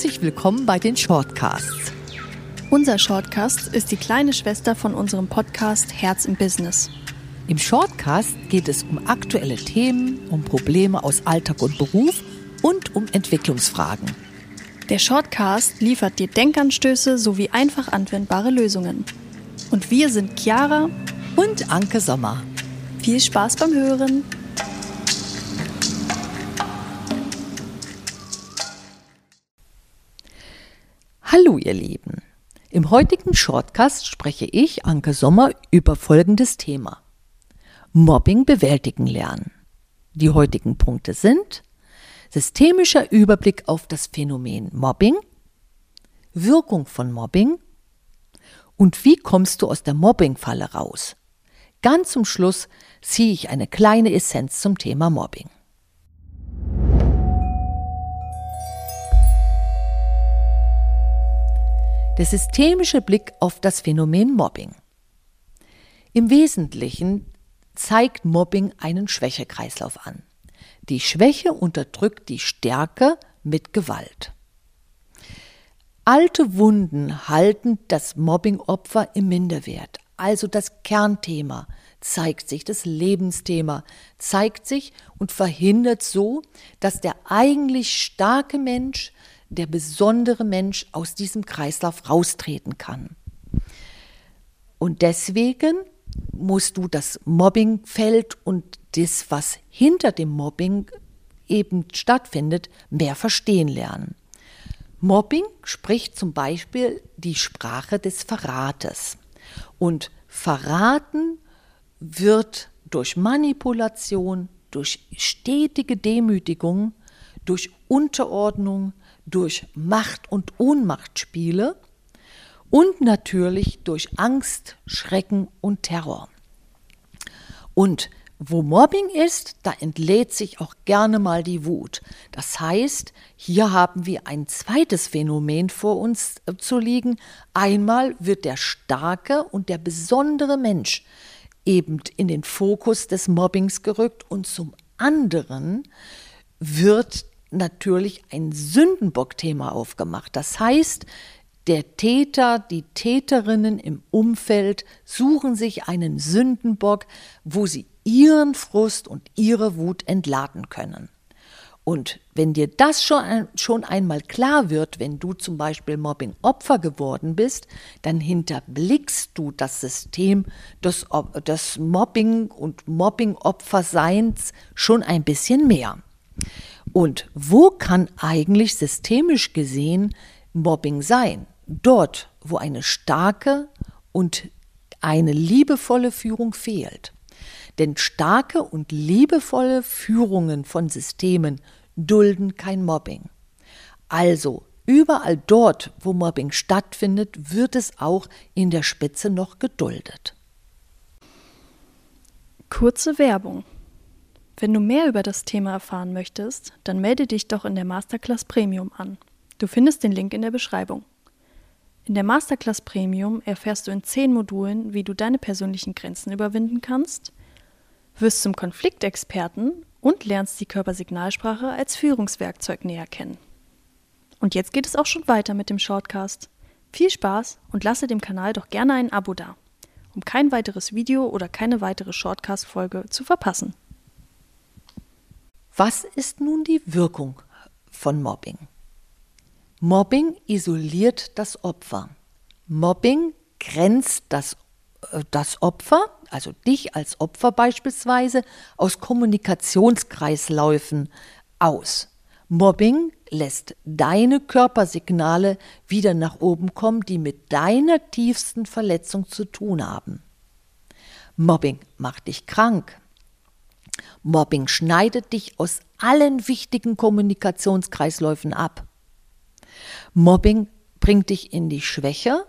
Herzlich willkommen bei den Shortcasts. Unser Shortcast ist die kleine Schwester von unserem Podcast Herz im Business. Im Shortcast geht es um aktuelle Themen, um Probleme aus Alltag und Beruf und um Entwicklungsfragen. Der Shortcast liefert dir Denkanstöße sowie einfach anwendbare Lösungen. Und wir sind Chiara und Anke Sommer. Viel Spaß beim Hören! Hallo ihr Lieben. Im heutigen Shortcast spreche ich, Anke Sommer, über folgendes Thema. Mobbing bewältigen lernen. Die heutigen Punkte sind systemischer Überblick auf das Phänomen Mobbing, Wirkung von Mobbing und wie kommst du aus der Mobbingfalle raus. Ganz zum Schluss ziehe ich eine kleine Essenz zum Thema Mobbing. Der systemische Blick auf das Phänomen Mobbing. Im Wesentlichen zeigt Mobbing einen Schwächekreislauf an. Die Schwäche unterdrückt die Stärke mit Gewalt. Alte Wunden halten das Mobbingopfer im Minderwert. Also das Kernthema zeigt sich, das Lebensthema zeigt sich und verhindert so, dass der eigentlich starke Mensch der besondere Mensch aus diesem Kreislauf raustreten kann. Und deswegen musst du das Mobbingfeld und das, was hinter dem Mobbing eben stattfindet, mehr verstehen lernen. Mobbing spricht zum Beispiel die Sprache des Verrates. Und Verraten wird durch Manipulation, durch stetige Demütigung, durch Unterordnung, durch Macht- und Ohnmachtspiele und natürlich durch Angst, Schrecken und Terror. Und wo Mobbing ist, da entlädt sich auch gerne mal die Wut. Das heißt, hier haben wir ein zweites Phänomen vor uns äh, zu liegen. Einmal wird der starke und der besondere Mensch eben in den Fokus des Mobbings gerückt und zum anderen wird natürlich ein Sündenbock-Thema aufgemacht. Das heißt, der Täter, die Täterinnen im Umfeld suchen sich einen Sündenbock, wo sie ihren Frust und ihre Wut entladen können. Und wenn dir das schon, schon einmal klar wird, wenn du zum Beispiel Mobbing-Opfer geworden bist, dann hinterblickst du das System des, des Mobbing- und Mobbing-Opferseins schon ein bisschen mehr. Und wo kann eigentlich systemisch gesehen Mobbing sein? Dort, wo eine starke und eine liebevolle Führung fehlt. Denn starke und liebevolle Führungen von Systemen dulden kein Mobbing. Also, überall dort, wo Mobbing stattfindet, wird es auch in der Spitze noch geduldet. Kurze Werbung. Wenn du mehr über das Thema erfahren möchtest, dann melde dich doch in der Masterclass Premium an. Du findest den Link in der Beschreibung. In der Masterclass Premium erfährst du in zehn Modulen, wie du deine persönlichen Grenzen überwinden kannst, wirst zum Konfliktexperten und lernst die Körpersignalsprache als Führungswerkzeug näher kennen. Und jetzt geht es auch schon weiter mit dem Shortcast. Viel Spaß und lasse dem Kanal doch gerne ein Abo da, um kein weiteres Video oder keine weitere Shortcast-Folge zu verpassen. Was ist nun die Wirkung von Mobbing? Mobbing isoliert das Opfer. Mobbing grenzt das, äh, das Opfer, also dich als Opfer beispielsweise, aus Kommunikationskreisläufen aus. Mobbing lässt deine Körpersignale wieder nach oben kommen, die mit deiner tiefsten Verletzung zu tun haben. Mobbing macht dich krank, Mobbing schneidet dich aus allen wichtigen Kommunikationskreisläufen ab. Mobbing bringt dich in die Schwäche,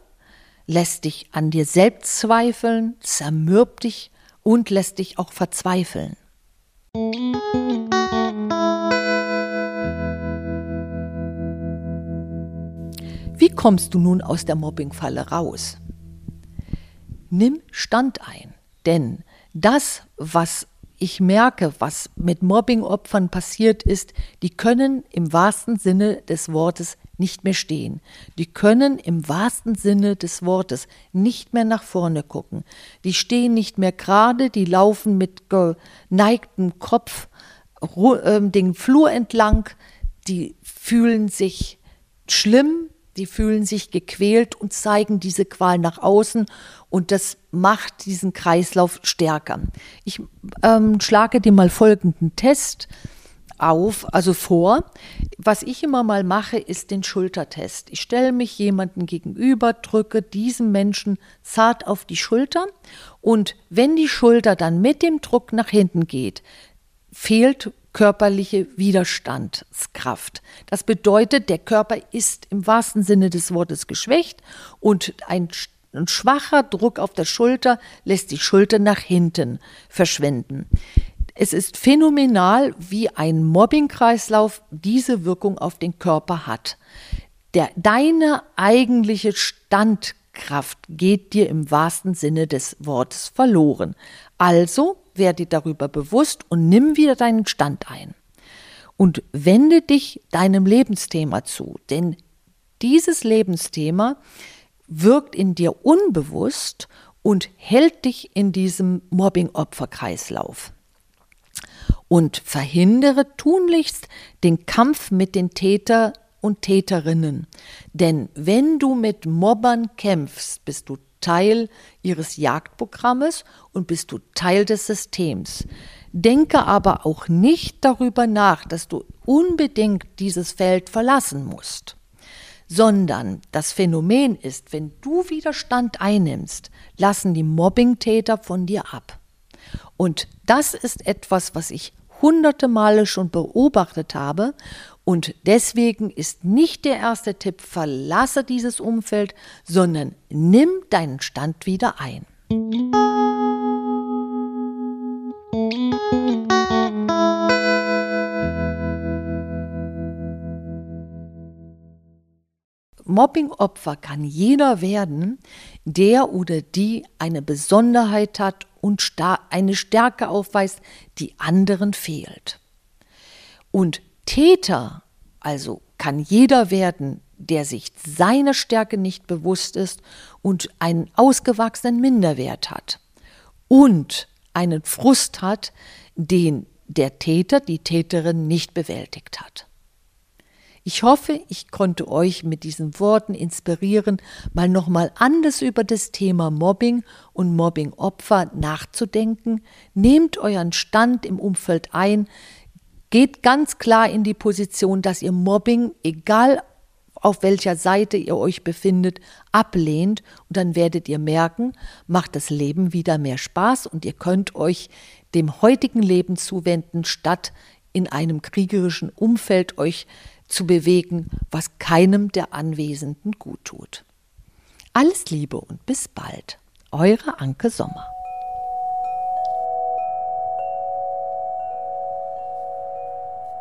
lässt dich an dir selbst zweifeln, zermürbt dich und lässt dich auch verzweifeln. Wie kommst du nun aus der Mobbingfalle raus? Nimm Stand ein, denn das, was ich merke, was mit Mobbingopfern passiert ist, die können im wahrsten Sinne des Wortes nicht mehr stehen. Die können im wahrsten Sinne des Wortes nicht mehr nach vorne gucken. Die stehen nicht mehr gerade, die laufen mit geneigtem Kopf äh, den Flur entlang, die fühlen sich schlimm, die fühlen sich gequält und zeigen diese Qual nach außen und das macht diesen Kreislauf stärker. Ich ähm, schlage dir mal folgenden Test auf, also vor. Was ich immer mal mache, ist den Schultertest. Ich stelle mich jemanden gegenüber, drücke diesem Menschen zart auf die Schulter und wenn die Schulter dann mit dem Druck nach hinten geht, fehlt körperliche Widerstandskraft. Das bedeutet, der Körper ist im wahrsten Sinne des Wortes geschwächt und ein, ein schwacher Druck auf der Schulter lässt die Schulter nach hinten verschwinden. Es ist phänomenal, wie ein Mobbingkreislauf diese Wirkung auf den Körper hat. Der, deine eigentliche Standkraft geht dir im wahrsten Sinne des Wortes verloren. Also werde dir darüber bewusst und nimm wieder deinen Stand ein. Und wende dich deinem Lebensthema zu, denn dieses Lebensthema wirkt in dir unbewusst und hält dich in diesem Mobbing-Opfer-Kreislauf. Und verhindere tunlichst den Kampf mit den Täter und Täterinnen. Denn wenn du mit Mobbern kämpfst, bist du Teil ihres Jagdprogrammes und bist du Teil des Systems. Denke aber auch nicht darüber nach, dass du unbedingt dieses Feld verlassen musst, sondern das Phänomen ist, wenn du Widerstand einnimmst, lassen die Mobbingtäter von dir ab. Und das ist etwas, was ich hunderte Male schon beobachtet habe und deswegen ist nicht der erste Tipp, verlasse dieses Umfeld, sondern nimm deinen Stand wieder ein. Mobbingopfer kann jeder werden, der oder die eine Besonderheit hat und eine Stärke aufweist, die anderen fehlt. Und Täter also kann jeder werden, der sich seiner Stärke nicht bewusst ist und einen ausgewachsenen Minderwert hat und einen Frust hat, den der Täter, die Täterin nicht bewältigt hat. Ich hoffe, ich konnte euch mit diesen Worten inspirieren, mal nochmal anders über das Thema Mobbing und Mobbingopfer nachzudenken. Nehmt euren Stand im Umfeld ein, Geht ganz klar in die Position, dass ihr Mobbing, egal auf welcher Seite ihr euch befindet, ablehnt und dann werdet ihr merken, macht das Leben wieder mehr Spaß und ihr könnt euch dem heutigen Leben zuwenden, statt in einem kriegerischen Umfeld euch zu bewegen, was keinem der Anwesenden gut tut. Alles Liebe und bis bald. Eure Anke Sommer.